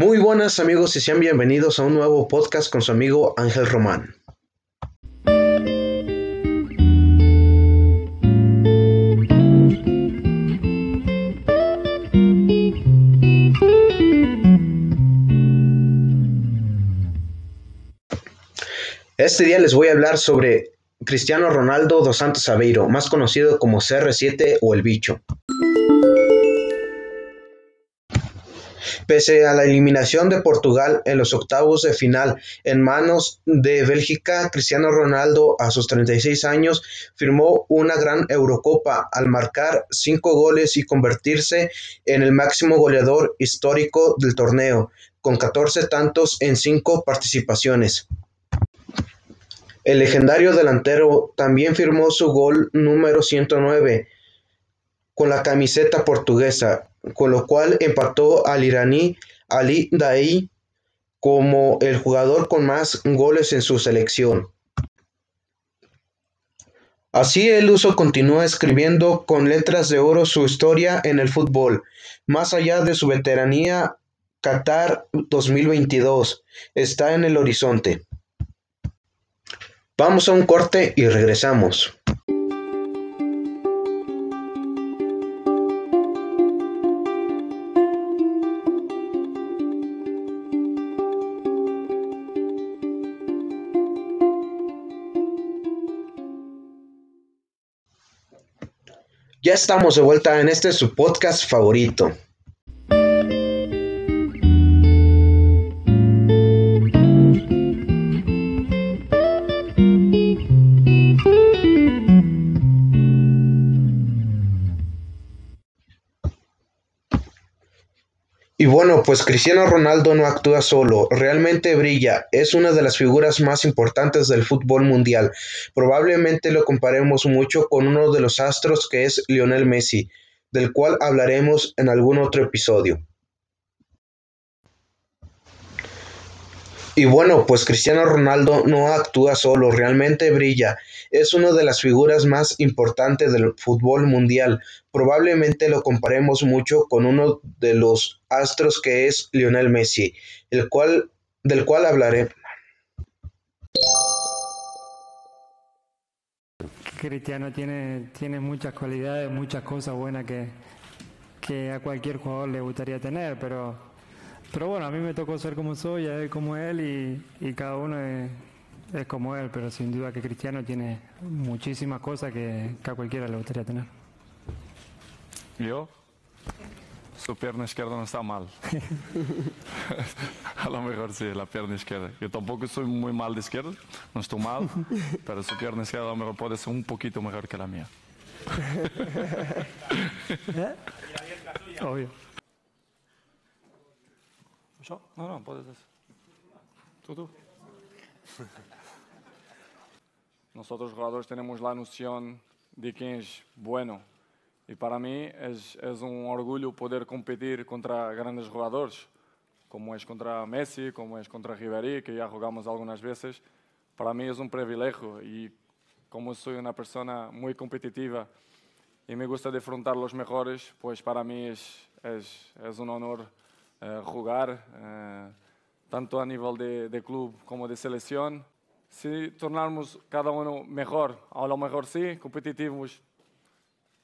Muy buenas amigos y sean bienvenidos a un nuevo podcast con su amigo Ángel Román. Este día les voy a hablar sobre Cristiano Ronaldo dos Santos Aveiro, más conocido como CR7 o el bicho. Pese a la eliminación de Portugal en los octavos de final en manos de Bélgica, Cristiano Ronaldo a sus 36 años firmó una gran Eurocopa al marcar cinco goles y convertirse en el máximo goleador histórico del torneo, con 14 tantos en cinco participaciones. El legendario delantero también firmó su gol número 109 con la camiseta portuguesa, con lo cual empató al iraní Ali Daei como el jugador con más goles en su selección. Así el uso continúa escribiendo con letras de oro su historia en el fútbol. Más allá de su veteranía, Qatar 2022 está en el horizonte. Vamos a un corte y regresamos. Ya estamos de vuelta en este su podcast favorito. Y bueno, pues Cristiano Ronaldo no actúa solo, realmente brilla, es una de las figuras más importantes del fútbol mundial. Probablemente lo comparemos mucho con uno de los astros que es Lionel Messi, del cual hablaremos en algún otro episodio. Y bueno, pues Cristiano Ronaldo no actúa solo, realmente brilla. Es una de las figuras más importantes del fútbol mundial. Probablemente lo comparemos mucho con uno de los astros que es Lionel Messi, el cual, del cual hablaré. Cristiano tiene, tiene muchas cualidades, muchas cosas buenas que, que a cualquier jugador le gustaría tener, pero pero bueno, a mí me tocó ser como soy, a él como él y, cada uno es, como él, pero sin duda que Cristiano tiene muchísimas cosas que, a cualquiera le gustaría tener. ¿Yo? Su pierna izquierda no está mal. a lo mejor sí, la pierna izquierda. Yo tampoco estoy muy mal de izquierda, no estoy mal, pero su pierna izquierda a lo mejor puede ser un poquito mejor que la mía. ¿Eh? Obvio. No, no, puedes Tú, tú. Nosotros jugadores tenemos la noción de quién es bueno. Y para mí es, es un orgullo poder competir contra grandes jugadores, como es contra Messi, como es contra Ribéry, que ya jugamos algunas veces. Para mí es un privilegio y como soy una persona muy competitiva y me gusta defrontar los mejores, pues para mí es, es, es un honor eh, jugar, eh, tanto a nivel de, club como de selección. Si tornarmos cada uno mejor, a lo mejor sí, competitivos,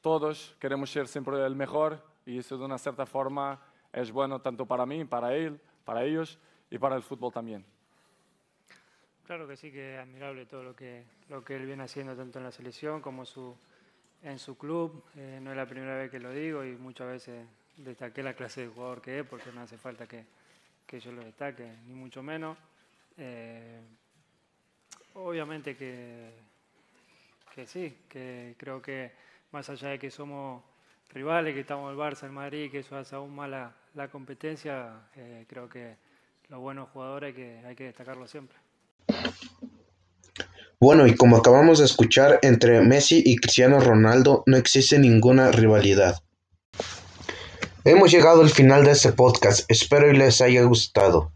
todos queremos ser siempre el mejor y eso de una cierta forma es bueno tanto para mí, para él, para ellos y para el fútbol también. Claro que sí, que es admirable todo lo que, lo que él viene haciendo tanto en la selección como su, en su club. Eh, no es la primera vez que lo digo y muchas veces destaqué la clase de jugador que es, porque no hace falta que, que yo lo destaque, ni mucho menos. Eh, obviamente que, que sí, que creo que más allá de que somos rivales, que estamos el Barça, el Madrid, que eso hace aún más la, competencia, eh, creo que los buenos jugadores hay que, hay que destacarlo siempre. Bueno, y como acabamos de escuchar, entre Messi y Cristiano Ronaldo no existe ninguna rivalidad. Hemos llegado al final de este podcast, espero y les haya gustado.